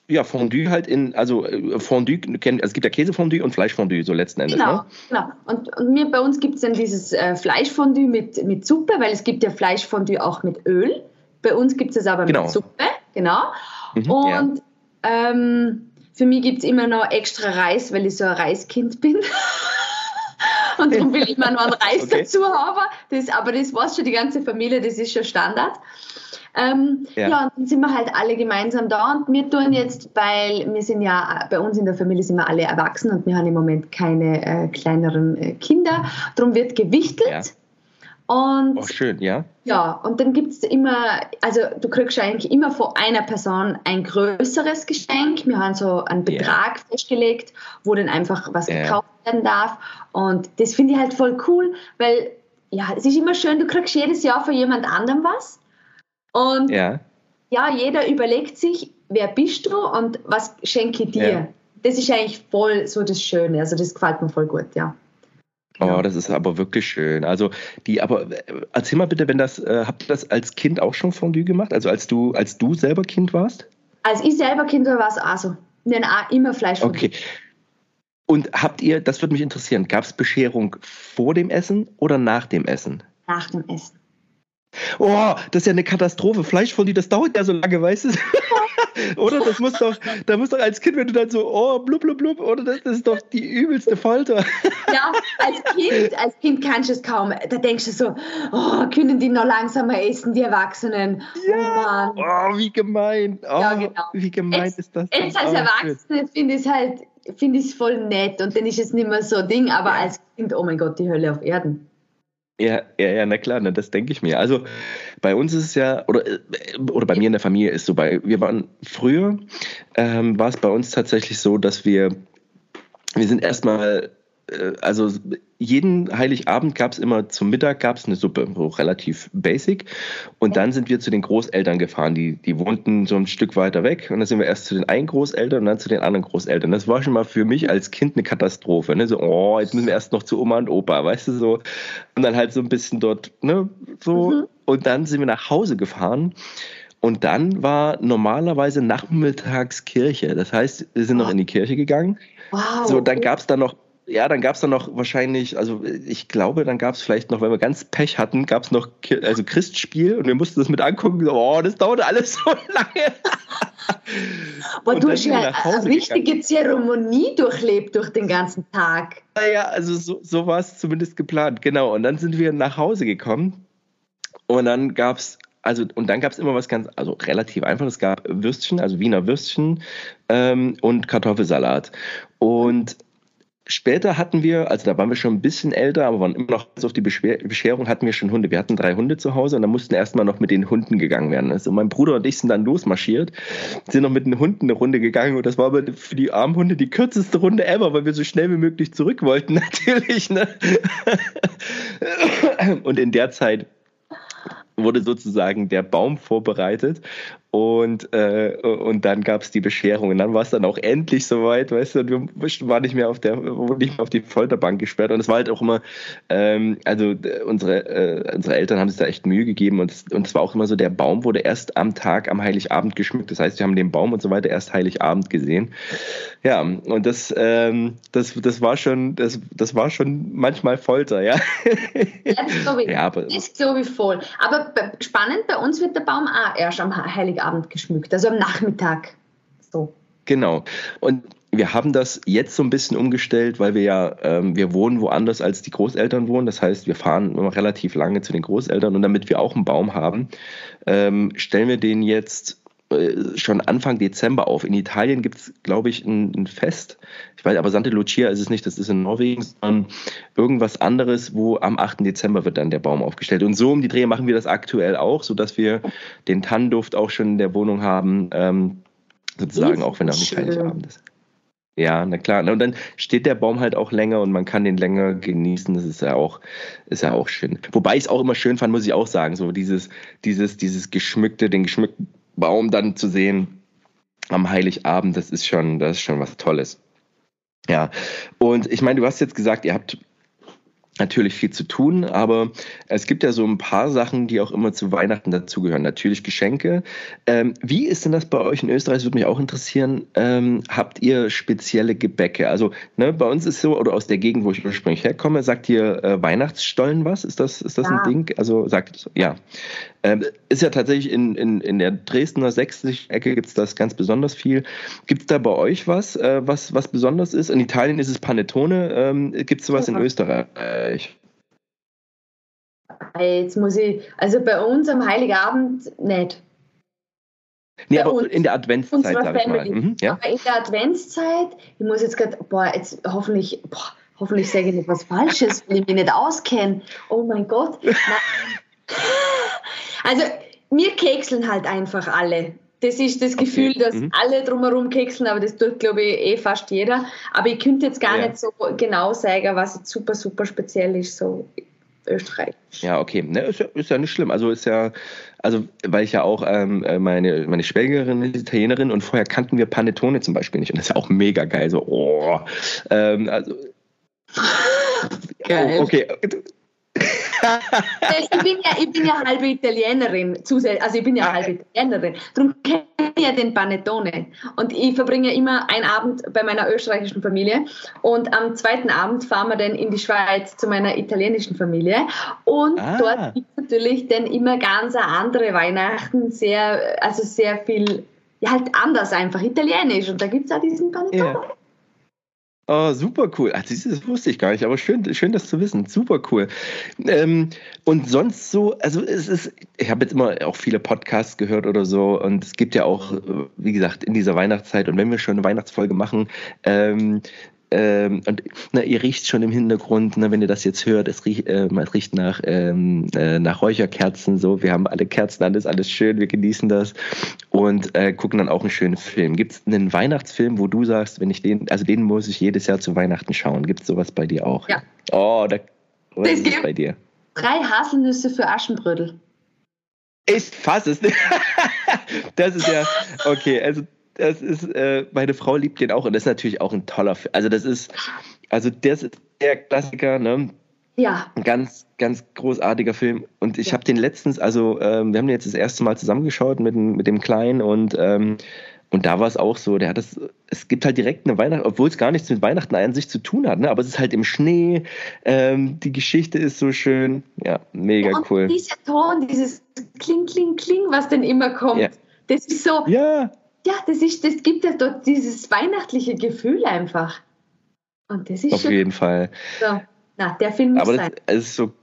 ja, Fondue halt in, also äh, Fondue, also es gibt ja Käsefondue und Fleischfondue, so letzten Endes. Genau, ne? genau. Und, und mir, bei uns gibt es dann dieses äh, Fleischfondue mit, mit Suppe, weil es gibt ja Fleischfondue auch mit Öl. Bei uns gibt es es aber genau. mit Suppe, genau. Mhm, und ja. ähm, für mich gibt es immer noch extra Reis, weil ich so ein Reiskind bin. Und darum will ich mir noch einen Reis okay. dazu haben. Das, aber das weiß schon die ganze Familie, das ist schon Standard. Ähm, ja. ja. und dann sind wir halt alle gemeinsam da und wir tun jetzt, weil wir sind ja, bei uns in der Familie sind wir alle erwachsen und wir haben im Moment keine äh, kleineren äh, Kinder. Darum wird gewichtelt. Ja. Und, oh, schön, ja. Ja, und dann gibt es immer, also du kriegst eigentlich immer von einer Person ein größeres Geschenk. Wir haben so einen Betrag yeah. festgelegt, wo dann einfach was yeah. gekauft werden darf. Und das finde ich halt voll cool, weil ja, es ist immer schön, du kriegst jedes Jahr von jemand anderem was. Und ja, ja jeder überlegt sich, wer bist du und was schenke ich dir. Ja. Das ist eigentlich voll so das Schöne. Also das gefällt mir voll gut, ja. Oh, das ist aber wirklich schön. Also die, aber äh, erzähl mal bitte, wenn das, äh, habt ihr das als Kind auch schon Fondue gemacht? Also als du, als du selber Kind warst? Als ich selber Kind war, war es auch so. Wir haben immer Fleisch Okay. Und habt ihr, das würde mich interessieren, gab es Bescherung vor dem Essen oder nach dem Essen? Nach dem Essen. Oh, das ist ja eine Katastrophe. Fleischfondue, das dauert ja so lange, weißt du? oder? Das muss doch, da muss doch als Kind, wenn du dann so, oh, blub, blub, blub, oder? Das, das ist doch die übelste Folter. ja, als Kind, als Kind kannst du es kaum. Da denkst du so, oh, können die noch langsamer essen, die Erwachsenen? Ja. Oh, oh wie gemein. Oh, ja, genau. Wie gemein jetzt, ist das? Jetzt als oh, Erwachsene finde ich es halt, finde ich es voll nett und dann ist es nicht mehr so ein Ding, aber ja. als Kind, oh mein Gott, die Hölle auf Erden. Ja, ja, ja, na klar, ne, das denke ich mir. Also bei uns ist es ja, oder, äh, oder bei mir in der Familie ist so, bei, wir waren früher, ähm, war es bei uns tatsächlich so, dass wir, wir sind erstmal also jeden Heiligabend gab es immer zum Mittag gab es eine Suppe, so relativ basic. Und dann sind wir zu den Großeltern gefahren, die, die wohnten so ein Stück weiter weg. Und dann sind wir erst zu den einen Großeltern und dann zu den anderen Großeltern. Das war schon mal für mich als Kind eine Katastrophe. Ne? So, oh, jetzt müssen wir erst noch zu Oma und Opa, weißt du so. Und dann halt so ein bisschen dort, ne, so. Mhm. Und dann sind wir nach Hause gefahren. Und dann war normalerweise nachmittags Kirche. Das heißt, wir sind noch in die Kirche gegangen. Wow. So, dann gab es da noch ja, dann gab es dann noch wahrscheinlich, also ich glaube, dann gab es vielleicht noch, wenn wir ganz Pech hatten, gab es noch also Christspiel und wir mussten das mit angucken. Oh, das dauerte alles so lange. Aber du hast ja eine richtige gegangen. Zeremonie durchlebt durch den ganzen Tag. Naja, also so, so war es zumindest geplant, genau. Und dann sind wir nach Hause gekommen und dann gab es also und dann gab es immer was ganz, also relativ einfach. Es gab Würstchen, also Wiener Würstchen ähm, und Kartoffelsalat. Und Später hatten wir, also da waren wir schon ein bisschen älter, aber waren immer noch auf die Bescherung, hatten wir schon Hunde. Wir hatten drei Hunde zu Hause und dann mussten erstmal noch mit den Hunden gegangen werden. Also mein Bruder und ich sind dann losmarschiert, sind noch mit den Hunden eine Runde gegangen und das war aber für die armen Hunde die kürzeste Runde ever, weil wir so schnell wie möglich zurück wollten, natürlich. Ne? Und in der Zeit wurde sozusagen der Baum vorbereitet und, äh, und dann gab es die Bescherung. Und dann war es dann auch endlich soweit, weißt du, wir waren nicht mehr auf der, wurden nicht mehr auf die Folterbank gesperrt. Und es war halt auch immer, ähm, also unsere, äh, unsere Eltern haben sich da echt Mühe gegeben und es, und es war auch immer so, der Baum wurde erst am Tag, am Heiligabend geschmückt. Das heißt, wir haben den Baum und so weiter erst Heiligabend gesehen. Ja, und das, ähm, das, das war schon, das, das war schon manchmal Folter, ja. ja das glaube ich, ja, aber, das glaube ich voll. Aber spannend, bei uns wird der Baum auch erst am Heiligabend Abend geschmückt, also am Nachmittag. So. Genau. Und wir haben das jetzt so ein bisschen umgestellt, weil wir ja, ähm, wir wohnen woanders als die Großeltern wohnen. Das heißt, wir fahren immer relativ lange zu den Großeltern und damit wir auch einen Baum haben, ähm, stellen wir den jetzt schon Anfang Dezember auf. In Italien gibt es, glaube ich, ein, ein, Fest. Ich weiß, aber Santa Lucia ist es nicht, das ist in Norwegen, sondern irgendwas anderes, wo am 8. Dezember wird dann der Baum aufgestellt. Und so um die Dreh machen wir das aktuell auch, sodass wir den Tannenduft auch schon in der Wohnung haben, ähm, sozusagen, auch wenn er nicht Heiligabend ist. Ja, na klar. Und dann steht der Baum halt auch länger und man kann den länger genießen. Das ist ja auch, ist ja auch schön. Wobei ich es auch immer schön fand, muss ich auch sagen, so dieses, dieses, dieses geschmückte, den geschmückten Baum dann zu sehen am Heiligabend, das ist schon, das ist schon was Tolles. Ja, und ich meine, du hast jetzt gesagt, ihr habt natürlich viel zu tun, aber es gibt ja so ein paar Sachen, die auch immer zu Weihnachten dazugehören. Natürlich Geschenke. Ähm, wie ist denn das bei euch in Österreich? Das würde mich auch interessieren. Ähm, habt ihr spezielle Gebäcke? Also ne, bei uns ist so, oder aus der Gegend, wo ich ursprünglich herkomme, sagt ihr äh, Weihnachtsstollen was? Ist das, ist das ja. ein Ding? Also sagt ja. Ähm, ist ja tatsächlich in, in, in der Dresdner Sächsischen-Ecke gibt es das ganz besonders viel. Gibt es da bei euch was, äh, was, was besonders ist? In Italien ist es Panettone. Ähm, gibt es sowas ja. in Österreich? Jetzt muss ich, also bei uns am Heiligabend nicht. Nee, aber uns, in der Adventszeit, sag ich mal. Mhm, ja. Aber in der Adventszeit, ich muss jetzt gerade, boah, jetzt hoffentlich, boah, hoffentlich sage ich nicht was Falsches, weil ich mich nicht auskenne. Oh mein Gott. Also wir kekseln halt einfach alle. Das ist das Gefühl, okay. dass mhm. alle drumherum kekseln, aber das tut, glaube ich, eh fast jeder. Aber ich könnte jetzt gar ja. nicht so genau sagen, was jetzt super, super speziell ist, so Österreich. Ja, okay. Ne, ist, ja, ist ja nicht schlimm. Also ist ja, also weil ich ja auch ähm, äh, meine, meine Schwägerin ist Italienerin und vorher kannten wir Panettone zum Beispiel nicht. Und das ist ja auch mega geil. So, oh. Ähm, also, Geil. Okay, ich, bin ja, ich bin ja halbe Italienerin, also ich bin ja halbe Italienerin, darum kenne ich ja den Panettone. Und ich verbringe immer einen Abend bei meiner österreichischen Familie und am zweiten Abend fahren wir dann in die Schweiz zu meiner italienischen Familie. Und ah. dort gibt es natürlich dann immer ganz andere Weihnachten, sehr, also sehr viel, ja halt anders einfach, italienisch. Und da gibt es auch diesen Panettone. Yeah. Oh, super cool. Ach, das, wusste ich gar nicht, aber schön, schön das zu wissen. Super cool. Ähm, und sonst so, also es ist, ich habe jetzt immer auch viele Podcasts gehört oder so und es gibt ja auch, wie gesagt, in dieser Weihnachtszeit und wenn wir schon eine Weihnachtsfolge machen, ähm, ähm, und na, ihr riecht schon im Hintergrund, ne, wenn ihr das jetzt hört, es riecht, äh, es riecht nach, ähm, äh, nach Räucherkerzen. So, wir haben alle Kerzen an, ist alles schön, wir genießen das und äh, gucken dann auch einen schönen Film. Gibt es einen Weihnachtsfilm, wo du sagst, wenn ich den, also den muss ich jedes Jahr zu Weihnachten schauen? Gibt es sowas bei dir auch? Ja. Oh, da, das ist es bei dir? Drei Haselnüsse für Aschenbrödel. Ich fasse es nicht. das ist ja, okay, also das ist, äh, meine Frau liebt den auch und das ist natürlich auch ein toller Film. Also das ist, also das ist der Klassiker, ne? Ja. Ein ganz, ganz großartiger Film. Und ich ja. habe den letztens, also ähm, wir haben den jetzt das erste Mal zusammengeschaut mit, mit dem Kleinen und ähm, und da war es auch so, der hat das, es gibt halt direkt eine Weihnacht, obwohl es gar nichts mit Weihnachten an sich zu tun hat, ne? aber es ist halt im Schnee, ähm, die Geschichte ist so schön, ja, mega ja, und cool. Dieser Ton, dieses Kling, Kling, Kling, was denn immer kommt, ja. das ist so, ja ja, das, ist, das gibt ja dort dieses weihnachtliche Gefühl einfach. Und das ist Auf schon, jeden Fall. So, na, der Film muss Aber das, sein. ist so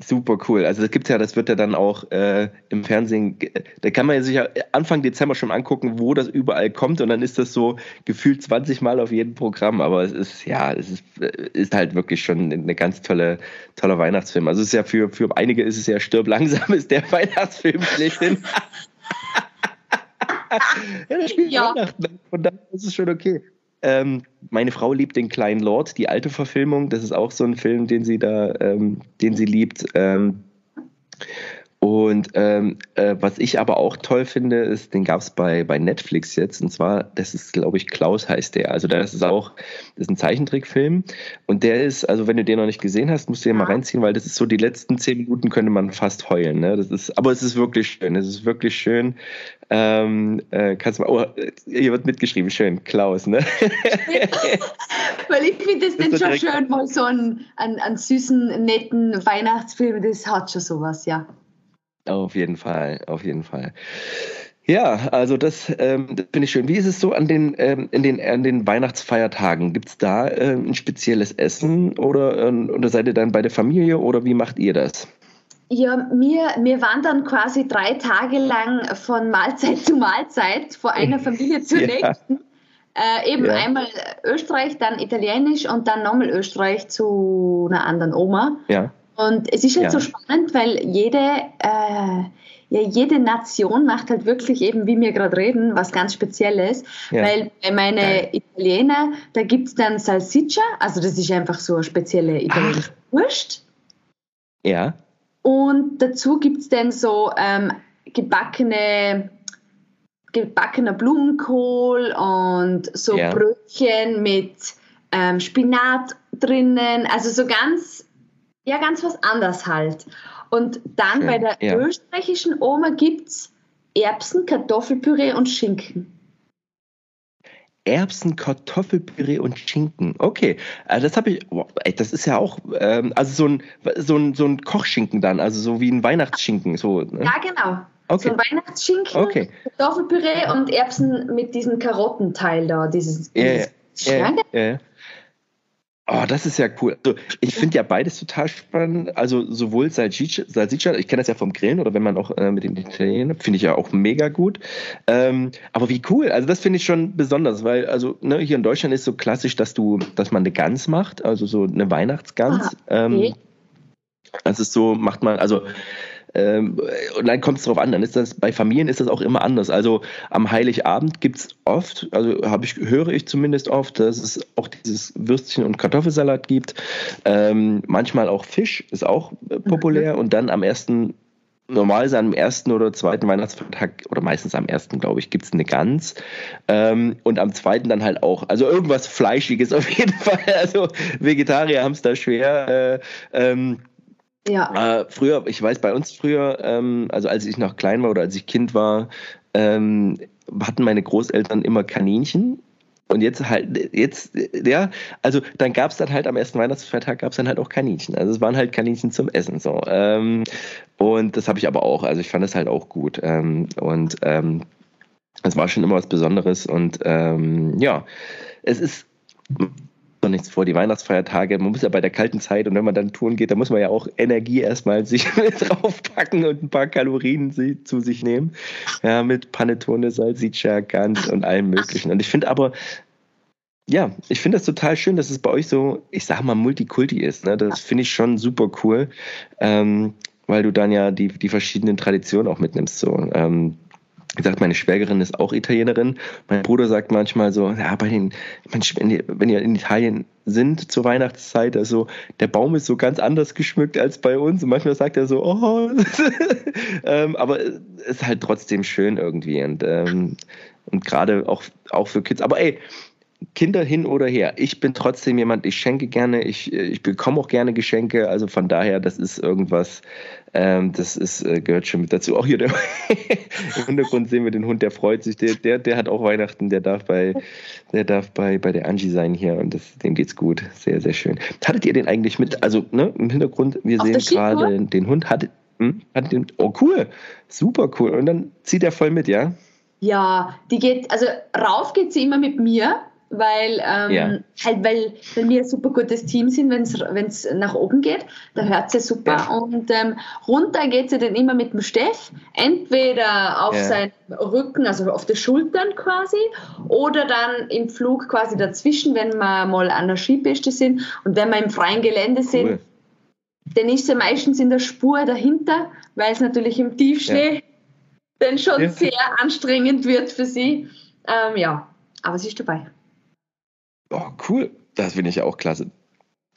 super cool. Also das gibt ja, das wird ja dann auch äh, im Fernsehen, da kann man sich ja Anfang Dezember schon angucken, wo das überall kommt und dann ist das so gefühlt 20 Mal auf jedem Programm. Aber es ist, ja, es ist, ist halt wirklich schon eine ganz tolle, toller Weihnachtsfilm. Also es ist ja für, für einige ist es ja stirb langsam, ist der Weihnachtsfilm schlechthin. ja, das spielt ja. Weihnachten. Und dann ist es schon okay. Ähm, meine Frau liebt den kleinen Lord, die alte Verfilmung. Das ist auch so ein Film, den sie da, ähm, den sie liebt. Ähm, Und ähm, äh, was ich aber auch toll finde, ist, den gab es bei, bei Netflix jetzt. Und zwar, das ist, glaube ich, Klaus heißt der. Also das ist auch, das ist ein Zeichentrickfilm. Und der ist, also wenn du den noch nicht gesehen hast, musst du den mal reinziehen, weil das ist so, die letzten zehn Minuten könnte man fast heulen. Ne? Das ist, aber es ist wirklich schön. Es ist wirklich schön. Ähm, äh, kannst du mal, oh, hier wird mitgeschrieben, schön, Klaus, ne? weil ich finde es dann schon schön, mal so einen, einen, einen süßen, netten Weihnachtsfilm, das hat schon sowas, ja. Auf jeden Fall, auf jeden Fall. Ja, also das, ähm, das finde ich schön. Wie ist es so an den, ähm, in den, an den Weihnachtsfeiertagen? Gibt es da äh, ein spezielles Essen oder, äh, oder seid ihr dann bei der Familie oder wie macht ihr das? Ja, wir, wir wandern quasi drei Tage lang von Mahlzeit zu Mahlzeit, vor einer Familie zur ja. nächsten. Äh, eben ja. einmal Österreich, dann Italienisch und dann nochmal Österreich zu einer anderen Oma. Ja. Und es ist halt ja. so spannend, weil jede, äh, ja, jede Nation macht halt wirklich eben, wie wir gerade reden, was ganz Spezielles. Ja. Weil bei meinen Italiener, da gibt es dann Salsiccia, also das ist einfach so eine spezielle italienische Wurst. Ja. Und dazu gibt es dann so ähm, gebackene gebackener Blumenkohl und so ja. Brötchen mit ähm, Spinat drinnen, also so ganz ja, ganz was anders halt. Und dann Schön, bei der ja. österreichischen Oma gibt es Erbsen, Kartoffelpüree und Schinken. Erbsen, Kartoffelpüree und Schinken. Okay, also das habe ich, das ist ja auch, ähm, also so ein, so, ein, so ein Kochschinken dann, also so wie ein Weihnachtsschinken. So, ne? Ja, genau. Okay. So ein Weihnachtsschinken, okay. Kartoffelpüree und Erbsen mit diesem Karottenteil da, dieses, dieses ja, ja, ja, Oh, das ist ja cool. Also, ich finde ja beides total spannend. Also sowohl Salsiccia, ich kenne das ja vom Grillen oder wenn man auch äh, mit den Italienern, finde ich ja auch mega gut. Ähm, aber wie cool. Also das finde ich schon besonders, weil also ne, hier in Deutschland ist so klassisch, dass du, dass man eine Gans macht, also so eine Weihnachtsgans. Ah, okay. ähm, das ist so, macht man, also ähm, und dann kommt es darauf an, dann ist das, bei Familien ist das auch immer anders. Also am Heiligabend gibt es oft, also habe ich, höre ich zumindest oft, dass es auch dieses Würstchen und Kartoffelsalat gibt. Ähm, manchmal auch Fisch ist auch äh, populär mhm. und dann am ersten normalerweise am ersten oder zweiten Weihnachtsfeiertag oder meistens am ersten, glaube ich, gibt es eine Gans. Ähm, und am zweiten dann halt auch. Also irgendwas Fleischiges auf jeden Fall. Also Vegetarier haben es da schwer. Äh, ähm, ja. Äh, früher, ich weiß, bei uns früher, ähm, also als ich noch klein war oder als ich Kind war, ähm, hatten meine Großeltern immer Kaninchen. Und jetzt halt, jetzt, ja, also dann gab es dann halt am ersten Weihnachtsfeiertag gab es dann halt auch Kaninchen. Also es waren halt Kaninchen zum Essen so. Ähm, und das habe ich aber auch, also ich fand das halt auch gut. Ähm, und ähm, es war schon immer was Besonderes. Und ähm, ja, es ist noch nichts vor, die Weihnachtsfeiertage. Man muss ja bei der kalten Zeit und wenn man dann touren geht, da muss man ja auch Energie erstmal sich draufpacken und ein paar Kalorien zu sich nehmen. Ja, mit Panettone, Salsiccia, Gans und allem Möglichen. Und ich finde aber, ja, ich finde das total schön, dass es bei euch so, ich sag mal, Multikulti ist. Ne? Das finde ich schon super cool, ähm, weil du dann ja die, die verschiedenen Traditionen auch mitnimmst. So. Ähm, gesagt, meine Schwägerin ist auch Italienerin. Mein Bruder sagt manchmal so, ja, bei den, wenn ihr in Italien sind zur Weihnachtszeit, also der Baum ist so ganz anders geschmückt als bei uns. Und manchmal sagt er so, oh, ähm, aber es ist halt trotzdem schön irgendwie und, ähm, und gerade auch, auch für Kids. Aber ey, Kinder hin oder her. Ich bin trotzdem jemand, ich schenke gerne, ich, ich bekomme auch gerne Geschenke. Also von daher, das ist irgendwas, ähm, das ist, äh, gehört schon mit dazu. Auch hier der, im Hintergrund sehen wir den Hund, der freut sich. Der, der, der hat auch Weihnachten, der darf bei, der darf bei, bei der Angie sein hier und das, dem geht's gut. Sehr, sehr schön. Hattet ihr den eigentlich mit? Also, ne, im Hintergrund, wir Auf sehen gerade den Hund. Hattet, hm, hattet den, oh, cool. Super cool. Und dann zieht er voll mit, ja? Ja, die geht, also rauf geht sie immer mit mir weil, ähm, ja. halt, weil, weil wir ein super gutes Team sind, wenn es nach oben geht. Da hört sie super. Ja. Und ähm, runter geht sie dann immer mit dem Steff, entweder auf ja. seinen Rücken, also auf die Schultern quasi, oder dann im Flug quasi dazwischen, wenn wir mal an der Skipiste sind. Und wenn wir im freien Gelände sind, cool. dann ist sie meistens in der Spur dahinter, weil es natürlich im Tiefschnee dann schon sehr anstrengend wird für sie. Ähm, ja, aber sie ist dabei. Oh, cool. Das finde ich ja auch klasse.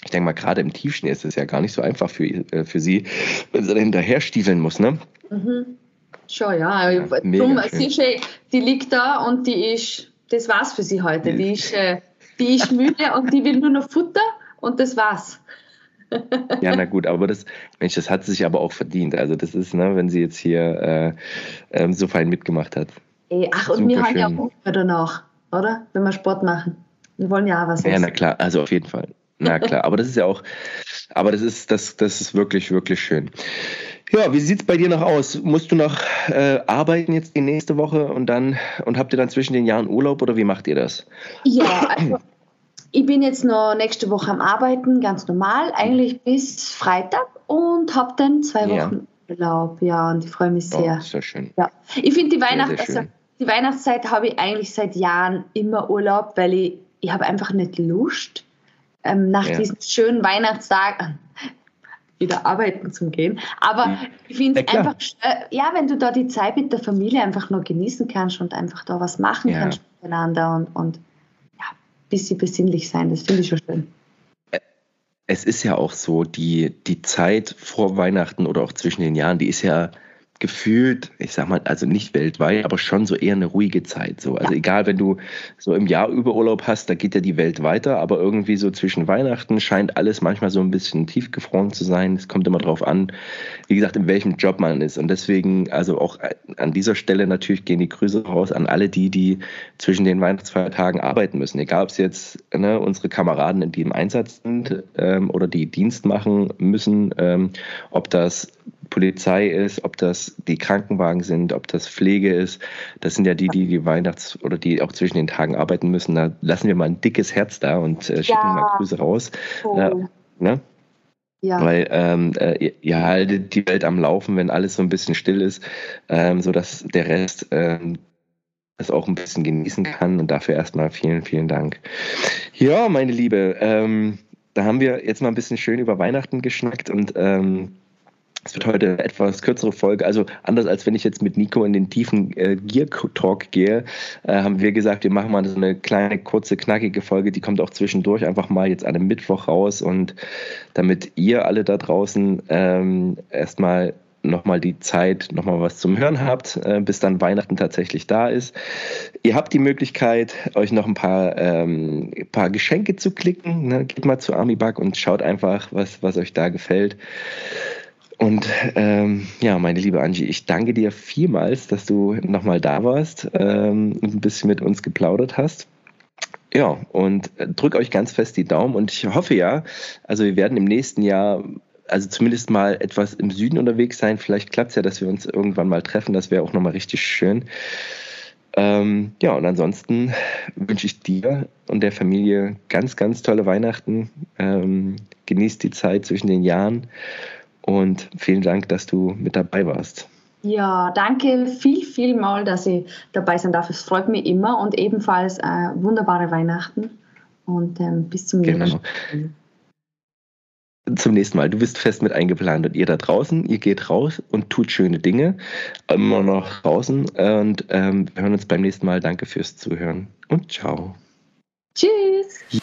ich denke mal, gerade im Tiefschnee ist es ja gar nicht so einfach für, äh, für sie, wenn sie da hinterher stiefeln muss, ne? Mhm. Schon, ja. ja Drum, sie, die liegt da und die ist, das war's für sie heute. Die ist, äh, die ist müde und die will nur noch Futter und das war's. ja, na gut, aber das, Mensch, das hat sie sich aber auch verdient. Also das ist, ne, wenn sie jetzt hier äh, äh, so fein mitgemacht hat. Ey, ach, und wir haben ja auch Hunger danach, oder? Wenn wir Sport machen. Wir wollen ja auch was essen. Ja, na klar, also auf jeden Fall. Na klar, aber das ist ja auch, aber das ist, das, das ist wirklich, wirklich schön. Ja, wie sieht es bei dir noch aus? Musst du noch äh, arbeiten jetzt die nächste Woche und dann und habt ihr dann zwischen den Jahren Urlaub oder wie macht ihr das? Ja, also ich bin jetzt noch nächste Woche am Arbeiten, ganz normal, eigentlich bis Freitag und habe dann zwei Wochen ja. Urlaub. Ja, und ich freue mich sehr. Oh, sehr schön. Ja. Ich finde die Weihnacht, also die Weihnachtszeit habe ich eigentlich seit Jahren immer Urlaub, weil ich, ich habe einfach nicht Lust ähm, nach ja. diesen schönen Weihnachtstagen wieder arbeiten zu gehen. Aber mhm. ich finde es ja, einfach, ja, wenn du da die Zeit mit der Familie einfach nur genießen kannst und einfach da was machen ja. kannst miteinander und, und ja, ein bisschen besinnlich sein, das finde ich schon schön. Es ist ja auch so, die, die Zeit vor Weihnachten oder auch zwischen den Jahren, die ist ja gefühlt, ich sag mal, also nicht weltweit, aber schon so eher eine ruhige Zeit. So. Also ja. egal, wenn du so im Jahr über Urlaub hast, da geht ja die Welt weiter, aber irgendwie so zwischen Weihnachten scheint alles manchmal so ein bisschen tiefgefroren zu sein. Es kommt immer drauf an, wie gesagt, in welchem Job man ist. Und deswegen, also auch an dieser Stelle natürlich gehen die Grüße raus an alle die, die zwischen den Weihnachtsfeiertagen arbeiten müssen. Egal, ob es jetzt ne, unsere Kameraden, die im Einsatz sind ähm, oder die Dienst machen müssen, ähm, ob das Polizei ist, ob das die Krankenwagen sind, ob das Pflege ist. Das sind ja die, die die Weihnachts- oder die auch zwischen den Tagen arbeiten müssen. Da lassen wir mal ein dickes Herz da und äh, schicken ja. mal Grüße raus. Oh. Ja, ne? Ja. Weil ähm, äh, ihr haltet die Welt am Laufen, wenn alles so ein bisschen still ist, ähm, sodass der Rest ähm, es auch ein bisschen genießen kann. Und dafür erstmal vielen, vielen Dank. Ja, meine Liebe, ähm, da haben wir jetzt mal ein bisschen schön über Weihnachten geschnackt und ähm, es wird heute eine etwas kürzere Folge. Also anders als wenn ich jetzt mit Nico in den tiefen äh, Gear Talk gehe, äh, haben wir gesagt, wir machen mal so eine kleine, kurze, knackige Folge. Die kommt auch zwischendurch einfach mal jetzt an einem Mittwoch raus. Und damit ihr alle da draußen ähm, erstmal nochmal die Zeit, nochmal was zum Hören habt, äh, bis dann Weihnachten tatsächlich da ist. Ihr habt die Möglichkeit, euch noch ein paar, ähm, paar Geschenke zu klicken. Ne? Geht mal zu Armibug und schaut einfach, was, was euch da gefällt. Und ähm, ja, meine liebe Angie, ich danke dir vielmals, dass du nochmal da warst ähm, und ein bisschen mit uns geplaudert hast. Ja, und drück euch ganz fest die Daumen und ich hoffe ja, also wir werden im nächsten Jahr also zumindest mal etwas im Süden unterwegs sein. Vielleicht klappt es ja, dass wir uns irgendwann mal treffen. Das wäre auch nochmal richtig schön. Ähm, ja, und ansonsten wünsche ich dir und der Familie ganz, ganz tolle Weihnachten. Ähm, genießt die Zeit zwischen den Jahren und vielen Dank, dass du mit dabei warst. Ja, danke viel, viel mal, dass ich dabei sein darf. Es freut mich immer und ebenfalls äh, wunderbare Weihnachten und ähm, bis zum nächsten genau. Mal. Zum nächsten Mal. Du bist fest mit eingeplant und ihr da draußen, ihr geht raus und tut schöne Dinge. Immer noch draußen und ähm, wir hören uns beim nächsten Mal. Danke fürs Zuhören und ciao. Tschüss.